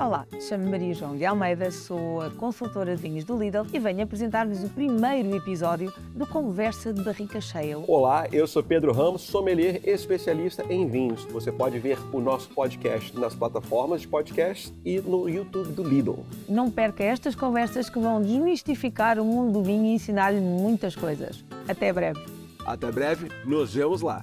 Olá, chamo-me Maria João de Almeida, sou a consultora de vinhos do Lidl e venho apresentar-vos o primeiro episódio do Conversa de Barrica Cheia. Olá, eu sou Pedro Ramos, sommelier especialista em vinhos. Você pode ver o nosso podcast nas plataformas de podcast e no YouTube do Lidl. Não perca estas conversas que vão desmistificar o mundo do vinho e ensinar-lhe muitas coisas. Até breve. Até breve, nos vemos lá.